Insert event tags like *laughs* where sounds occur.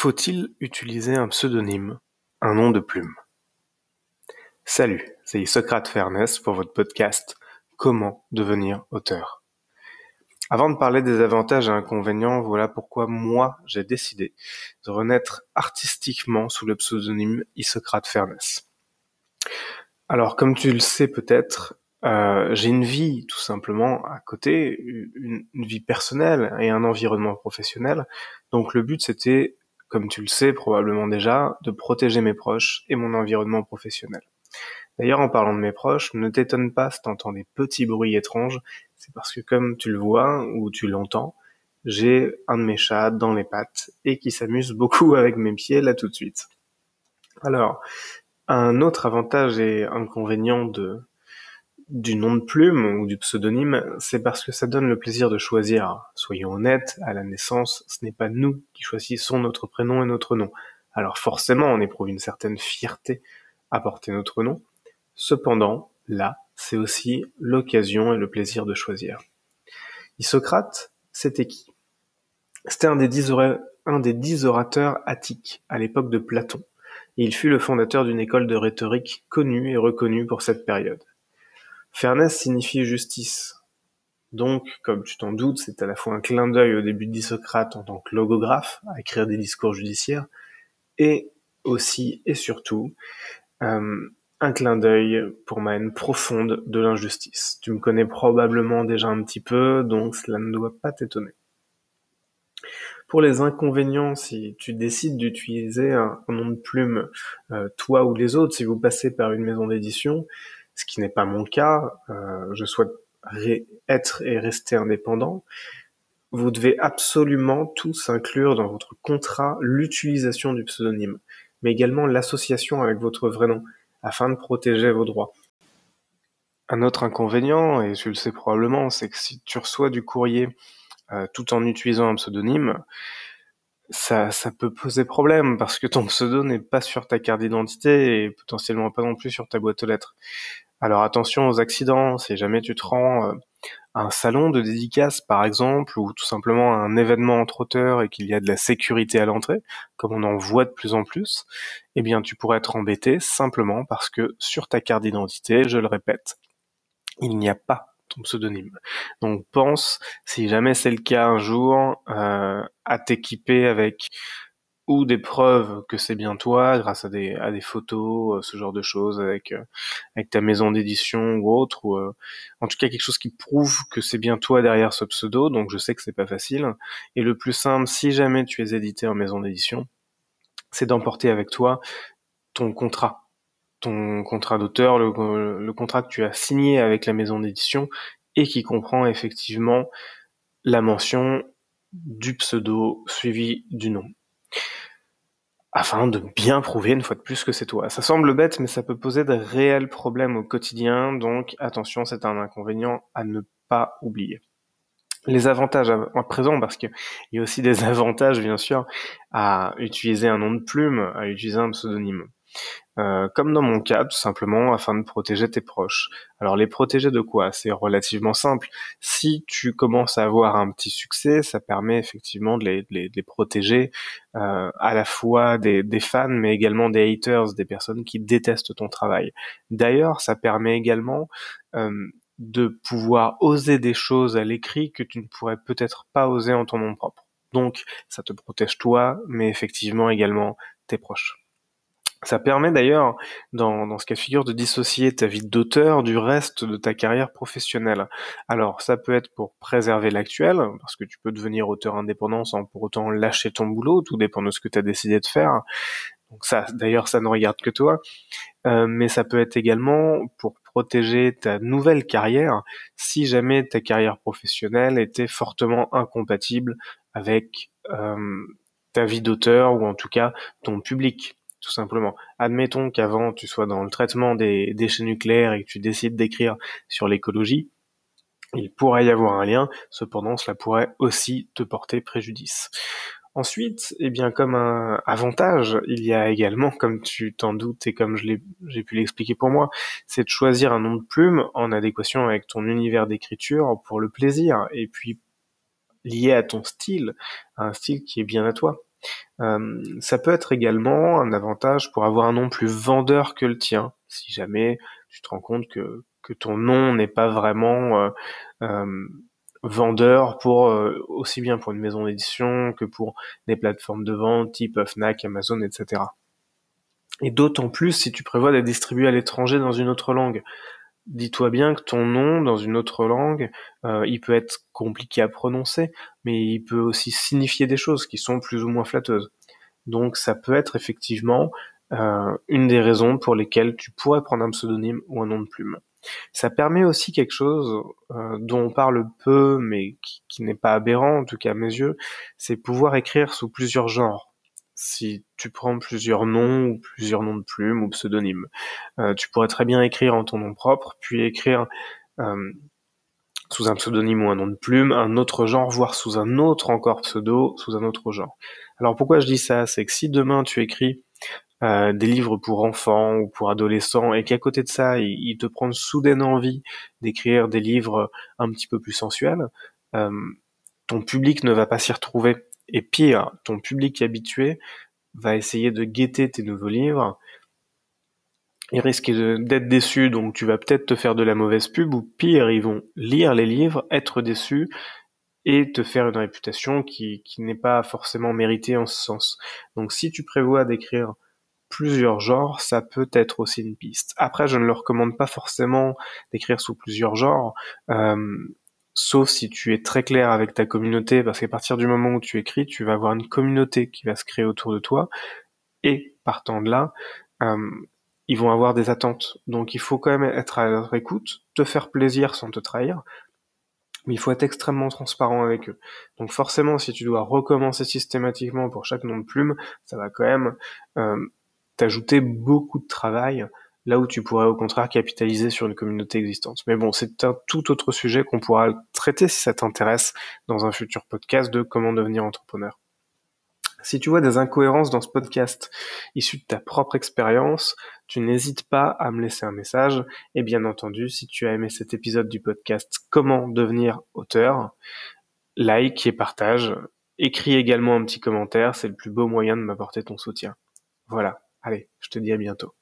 Faut-il utiliser un pseudonyme, un nom de plume? Salut, c'est Socrate Fairness pour votre podcast Comment devenir auteur. Avant de parler des avantages et inconvénients, voilà pourquoi moi j'ai décidé de renaître artistiquement sous le pseudonyme Isocrate Fairness. Alors comme tu le sais peut-être, euh, j'ai une vie tout simplement à côté, une, vie personnelle et un environnement professionnel. Donc le but c'était comme tu le sais probablement déjà, de protéger mes proches et mon environnement professionnel. D'ailleurs, en parlant de mes proches, ne t'étonne pas si t'entends des petits bruits étranges, c'est parce que comme tu le vois ou tu l'entends, j'ai un de mes chats dans les pattes et qui s'amuse beaucoup avec mes pieds là tout de suite. Alors, un autre avantage et inconvénient de, du nom de plume ou du pseudonyme, c'est parce que ça donne le plaisir de choisir. Soyons honnêtes, à la naissance, ce n'est pas nous qui choisissons notre prénom et notre nom. Alors forcément, on éprouve une certaine fierté à porter notre nom. Cependant, là, c'est aussi l'occasion et le plaisir de choisir. Isocrate, c'était qui? C'était un des dix orateurs attiques à l'époque de Platon. Il fut le fondateur d'une école de rhétorique connue et reconnue pour cette période. Fairness signifie justice. Donc, comme tu t'en doutes, c'est à la fois un clin d'œil au début d'Isocrate en tant que logographe, à écrire des discours judiciaires, et aussi et surtout euh, un clin d'œil pour ma haine profonde de l'injustice. Tu me connais probablement déjà un petit peu, donc cela ne doit pas t'étonner. Pour les inconvénients, si tu décides d'utiliser un, nom de plume, euh, toi ou les autres, si vous passez par une maison d'édition, ce qui n'est pas mon cas. Euh, je souhaite être et rester indépendant. Vous devez absolument tous inclure dans votre contrat l'utilisation du pseudonyme, mais également l'association avec votre vrai nom, afin de protéger vos droits. Un autre inconvénient, et tu le sais probablement, c'est que si tu reçois du courrier euh, tout en utilisant un pseudonyme, ça, ça peut poser problème parce que ton pseudo n'est pas sur ta carte d'identité et potentiellement pas non plus sur ta boîte aux lettres. Alors attention aux accidents, si jamais tu te rends euh, à un salon de dédicace par exemple, ou tout simplement un événement entre auteurs et qu'il y a de la sécurité à l'entrée, comme on en voit de plus en plus, eh bien tu pourrais être embêté simplement parce que sur ta carte d'identité, je le répète, il n'y a pas ton pseudonyme. Donc pense, si jamais c'est le cas un jour, euh, à t'équiper avec ou des preuves que c'est bien toi grâce à des, à des photos, euh, ce genre de choses avec, euh, avec ta maison d'édition ou autre, ou euh, en tout cas quelque chose qui prouve que c'est bien toi derrière ce pseudo, donc je sais que c'est pas facile. Et le plus simple, si jamais tu es édité en maison d'édition, c'est d'emporter avec toi ton contrat, ton contrat d'auteur, le, le contrat que tu as signé avec la maison d'édition et qui comprend effectivement la mention du pseudo suivi du nom afin de bien prouver une fois de plus que c'est toi. Ça semble bête, mais ça peut poser de réels problèmes au quotidien, donc attention, c'est un inconvénient à ne pas oublier. Les avantages à présent, parce qu'il y a aussi des *laughs* avantages, bien sûr, à utiliser un nom de plume, à utiliser un pseudonyme. Euh, comme dans mon cas, tout simplement afin de protéger tes proches. Alors les protéger de quoi? C'est relativement simple. Si tu commences à avoir un petit succès, ça permet effectivement de les, protéger euh, à la fois des, des, fans, mais également des haters, des personnes qui détestent ton travail. D'ailleurs, ça permet également euh, de pouvoir oser des choses à l'écrit que tu ne pourrais peut-être pas oser en ton nom propre. Donc, ça te protège toi, mais effectivement également tes proches. Ça permet d'ailleurs, dans, dans ce cas de figure, de dissocier ta vie d'auteur du reste de ta carrière professionnelle. Alors, ça peut être pour préserver l'actuel, parce que tu peux devenir auteur indépendant sans pour autant lâcher ton boulot, tout dépend de ce que tu as décidé de faire. Donc ça, d'ailleurs, ça ne regarde que toi. Euh, mais ça peut être également pour protéger ta nouvelle carrière si jamais ta carrière professionnelle était fortement incompatible avec euh, ta vie d'auteur ou en tout cas ton public tout simplement. Admettons qu'avant tu sois dans le traitement des déchets nucléaires et que tu décides d'écrire sur l'écologie, il pourrait y avoir un lien, cependant cela pourrait aussi te porter préjudice. Ensuite, eh bien, comme un avantage, il y a également, comme tu t'en doutes et comme j'ai pu l'expliquer pour moi, c'est de choisir un nom de plume en adéquation avec ton univers d'écriture pour le plaisir et puis lié à ton style, un style qui est bien à toi. Euh, ça peut être également un avantage pour avoir un nom plus vendeur que le tien, si jamais tu te rends compte que, ton nom n'est pas vraiment euh, euh, vendeur pour aussi bien pour une maison d'édition que pour des plateformes de vente type Fnac, Amazon, etc. Et d'autant plus si tu prévois d'être distribué à l'étranger dans une autre langue dis-toi bien que ton nom dans une autre langue, euh, il peut être compliqué à prononcer, mais il peut aussi signifier des choses qui sont plus ou moins flatteuses. Donc ça peut être effectivement euh, une des raisons pour lesquelles tu pourrais prendre un pseudonyme ou un nom de plume. Ça permet aussi quelque chose euh, dont on parle peu, mais qui, qui n'est pas aberrant en tout cas à mes yeux, c'est pouvoir écrire sous plusieurs genres si tu prends plusieurs noms ou plusieurs noms de plumes ou pseudonymes. Euh, tu pourrais très bien écrire en ton nom propre, puis écrire euh, sous un pseudonyme ou un nom de plume, un autre genre, voire sous un autre encore pseudo, sous un autre genre. Alors pourquoi je dis ça? C'est que si demain tu écris euh, des livres pour enfants ou pour adolescents et qu'à côté de ça, il, te prend soudaine envie d'écrire des livres un petit peu plus sensuels, ton public ne va pas s'y retrouver et pire, ton public habitué va essayer de guetter tes nouveaux livres. Il risque d'être déçu, donc tu vas peut-être te faire de la mauvaise pub, ou pire, ils vont lire les livres, être déçus, et te faire une réputation qui, n'est pas forcément méritée en ce sens. Donc si tu prévois d'écrire plusieurs genres, ça peut être aussi une piste. Après, je ne le recommande pas forcément d'écrire sous plusieurs genres. Euh, sauf si tu es très clair avec ta communauté, parce qu'à partir du moment où tu écris, tu vas avoir une communauté qui va se créer autour de toi, et partant de là, euh, ils vont avoir des attentes. Donc il faut quand même être à leur écoute, te faire plaisir sans te trahir, mais il faut être extrêmement transparent avec eux. Donc forcément, si tu dois recommencer systématiquement pour chaque nom de plume, ça va quand même euh, t'ajouter beaucoup de travail là où tu pourrais au contraire capitaliser sur une communauté existante. Mais bon, c'est un tout autre sujet qu'on pourra si ça t'intéresse dans un futur podcast de comment devenir entrepreneur. Si tu vois des incohérences dans ce podcast issues de ta propre expérience, tu n'hésites pas à me laisser un message. Et bien entendu, si tu as aimé cet épisode du podcast Comment devenir auteur, like et partage. Écris également un petit commentaire, c'est le plus beau moyen de m'apporter ton soutien. Voilà, allez, je te dis à bientôt.